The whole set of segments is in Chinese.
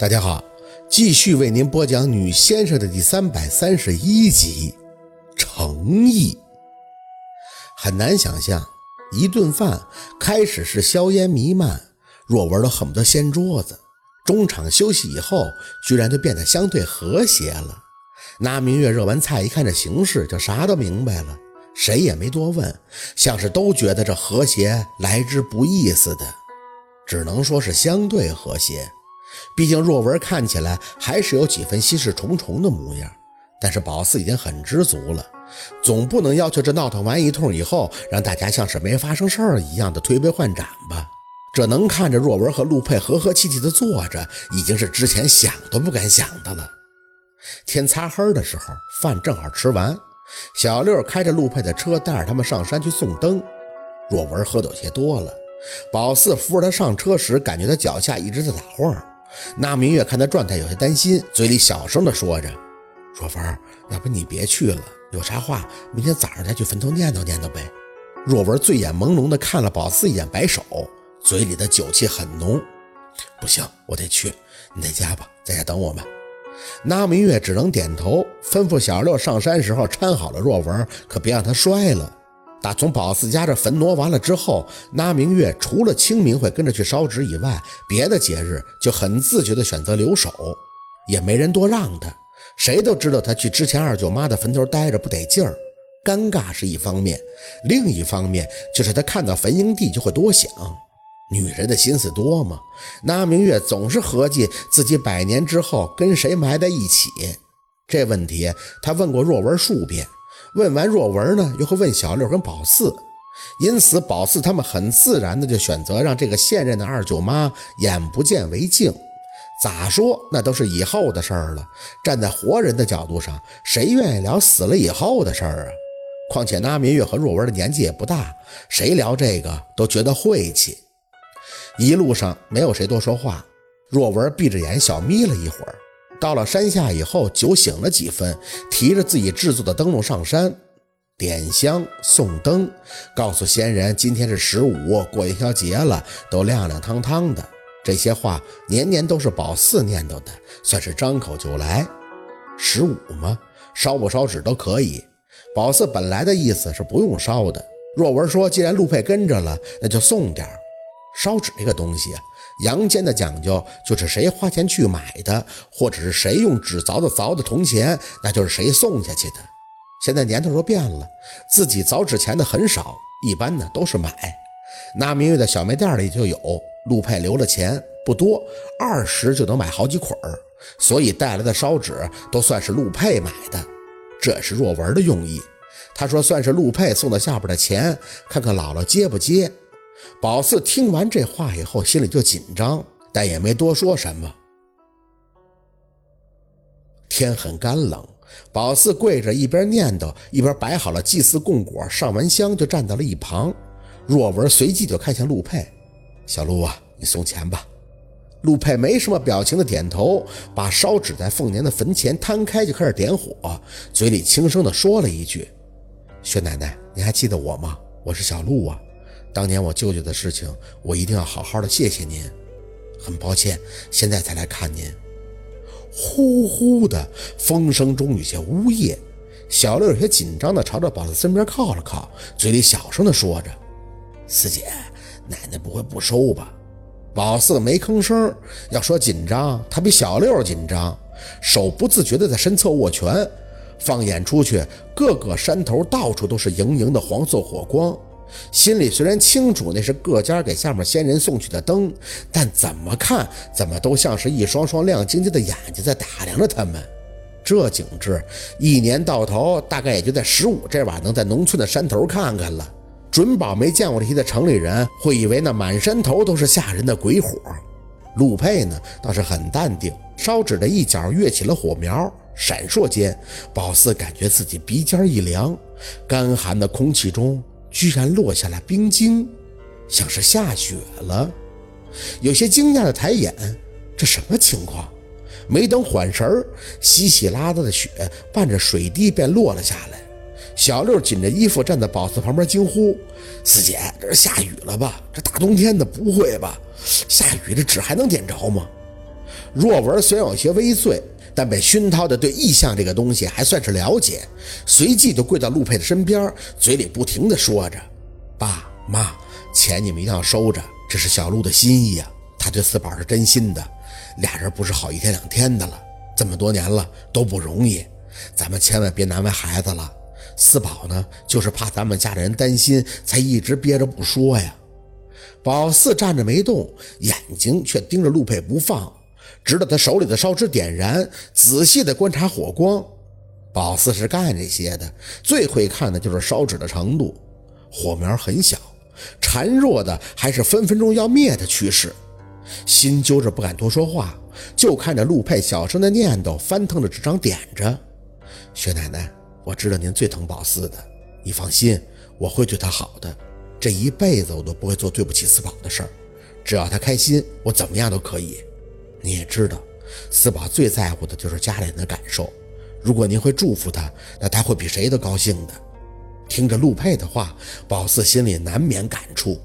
大家好，继续为您播讲《女先生》的第三百三十一集。诚意很难想象，一顿饭开始是硝烟弥漫，若文都恨不得掀桌子。中场休息以后，居然就变得相对和谐了。那明月热完菜，一看这形势，就啥都明白了，谁也没多问，像是都觉得这和谐来之不易似的，只能说是相对和谐。毕竟若文看起来还是有几分心事重重的模样，但是宝四已经很知足了，总不能要求这闹腾完一通以后，让大家像是没发生事儿一样的推杯换盏吧？这能看着若文和陆佩和和气气的坐着，已经是之前想都不敢想的了。天擦黑的时候，饭正好吃完，小六开着陆佩的车，带着他们上山去送灯。若文喝的有些多了，宝四扶着他上车时，感觉他脚下一直在打晃。那明月看他状态有些担心，嘴里小声的说着：“若文，要不你别去了，有啥话明天早上再去坟头念叨念叨呗。”若文醉眼朦胧的看了宝四一眼，摆手，嘴里的酒气很浓。“不行，我得去，你在家吧，在家等我们。”那明月只能点头，吩咐小六上山时候搀好了若文，可别让他摔了。打从宝四家这坟挪完了之后，那明月除了清明会跟着去烧纸以外，别的节日就很自觉地选择留守，也没人多让他。谁都知道他去之前二舅妈的坟头待着不得劲儿，尴尬是一方面，另一方面就是他看到坟营地就会多想。女人的心思多吗？那明月总是合计自己百年之后跟谁埋在一起，这问题他问过若文数遍。问完若文呢，又会问小六跟宝四，因此宝四他们很自然的就选择让这个现任的二舅妈眼不见为净。咋说那都是以后的事儿了。站在活人的角度上，谁愿意聊死了以后的事儿啊？况且那明月和若文的年纪也不大，谁聊这个都觉得晦气。一路上没有谁多说话，若文闭着眼小眯了一会儿。到了山下以后，酒醒了几分，提着自己制作的灯笼上山，点香送灯，告诉仙人今天是十五，过元宵节了，都亮亮堂堂的。这些话年年都是宝四念叨的，算是张口就来。十五吗？烧不烧纸都可以。宝四本来的意思是不用烧的。若文说，既然陆佩跟着了，那就送点烧纸这个东西。阳间的讲究就是谁花钱去买的，或者是谁用纸凿的凿的铜钱，那就是谁送下去的。现在年头都变了，自己凿纸钱的很少，一般呢都是买。那明月的小卖店里就有，陆佩留了钱不多，二十就能买好几捆儿，所以带来的烧纸都算是陆佩买的。这是若文的用意，他说算是陆佩送到下边的钱，看看姥姥接不接。宝四听完这话以后，心里就紧张，但也没多说什么。天很干冷，宝四跪着，一边念叨，一边摆好了祭祀供果，上完香就站到了一旁。若文随即就看向陆佩：“小陆啊，你送钱吧。”陆佩没什么表情的点头，把烧纸在凤年的坟前摊开，就开始点火，嘴里轻声的说了一句：“薛奶奶，你还记得我吗？我是小陆啊。”当年我舅舅的事情，我一定要好好的谢谢您。很抱歉，现在才来看您。呼呼的风声中有些呜咽，小六有些紧张的朝着宝四身边靠了靠，嘴里小声的说着：“四姐，奶奶不会不收吧？”宝四没吭声。要说紧张，他比小六紧张，手不自觉的在身侧握拳。放眼出去，各个山头到处都是莹莹的黄色火光。心里虽然清楚那是各家给下面仙人送去的灯，但怎么看怎么都像是一双双亮晶晶的眼睛在打量着他们。这景致，一年到头大概也就在十五这晚能在农村的山头看看了。准保没见过这些的城里人会以为那满山头都是吓人的鬼火。陆佩呢倒是很淡定，烧纸的一角跃起了火苗，闪烁间，宝四感觉自己鼻尖一凉，干寒的空气中。居然落下了冰晶，像是下雪了。有些惊讶的抬眼，这什么情况？没等缓神儿，稀稀拉拉的雪伴着水滴便落了下来。小六紧着衣服站在宝四旁边，惊呼：“四姐，这是下雨了吧？这大冬天的，不会吧？下雨这纸还能点着吗？”若文虽然有些微醉，但被熏陶的对异象这个东西还算是了解，随即就跪到陆佩的身边，嘴里不停的说着：“爸妈，钱你们一定要收着，这是小陆的心意啊，他对四宝是真心的。俩人不是好一天两天的了，这么多年了都不容易，咱们千万别难为孩子了。四宝呢，就是怕咱们家里人担心，才一直憋着不说呀。”宝四站着没动，眼睛却盯着陆佩不放。直到他手里的烧纸点燃，仔细的观察火光。宝四是干这些的，最会看的就是烧纸的程度。火苗很小，孱弱的还是分分钟要灭的趋势。心揪着不敢多说话，就看着陆佩小声的念叨，翻腾着纸张点着。薛奶奶，我知道您最疼宝四的，你放心，我会对他好的。这一辈子我都不会做对不起四宝的事儿，只要他开心，我怎么样都可以。你也知道，四宝最在乎的就是家里人的感受。如果您会祝福他，那他会比谁都高兴的。听着陆佩的话，宝四心里难免感触。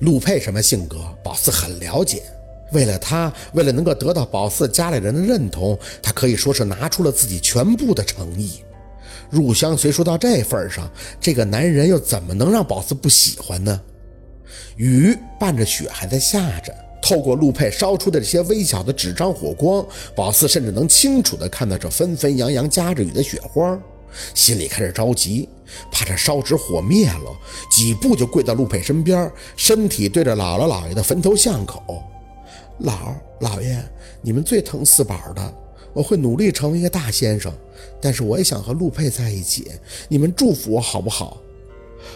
陆佩什么性格，宝四很了解。为了他，为了能够得到宝四家里人的认同，他可以说是拿出了自己全部的诚意。入乡随俗到这份上，这个男人又怎么能让宝四不喜欢呢？雨伴着雪还在下着。透过陆佩烧出的这些微小的纸张火光，宝四甚至能清楚地看到这纷纷扬扬夹着雨的雪花，心里开始着急，怕这烧纸火灭了，几步就跪到陆佩身边，身体对着姥姥姥爷的坟头巷口：“姥姥爷，你们最疼四宝的，我会努力成为一个大先生，但是我也想和陆佩在一起，你们祝福我好不好？”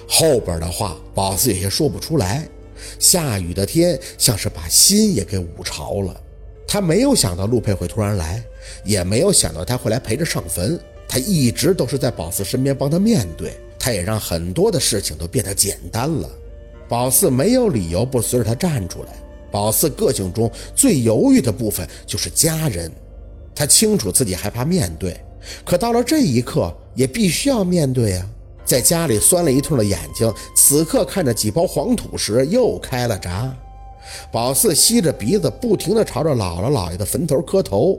后边的话，宝四有些说不出来。下雨的天像是把心也给捂潮了。他没有想到陆佩会突然来，也没有想到他会来陪着上坟。他一直都是在宝四身边帮他面对，他也让很多的事情都变得简单了。宝四没有理由不随着他站出来。宝四个性中最犹豫的部分就是家人，他清楚自己害怕面对，可到了这一刻也必须要面对啊。在家里酸了一通的眼睛，此刻看着几包黄土时又开了闸。宝四吸着鼻子，不停地朝着姥姥姥爷的坟头磕头，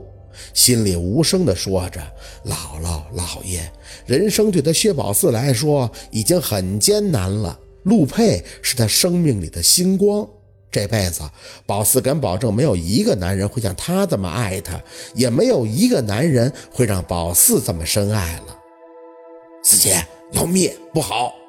心里无声地说着：“姥姥姥爷，人生对他薛宝四来说已经很艰难了。陆佩是他生命里的星光，这辈子宝四敢保证，没有一个男人会像他这么爱他，也没有一个男人会让宝四这么深爱了。”四姐。要灭不好。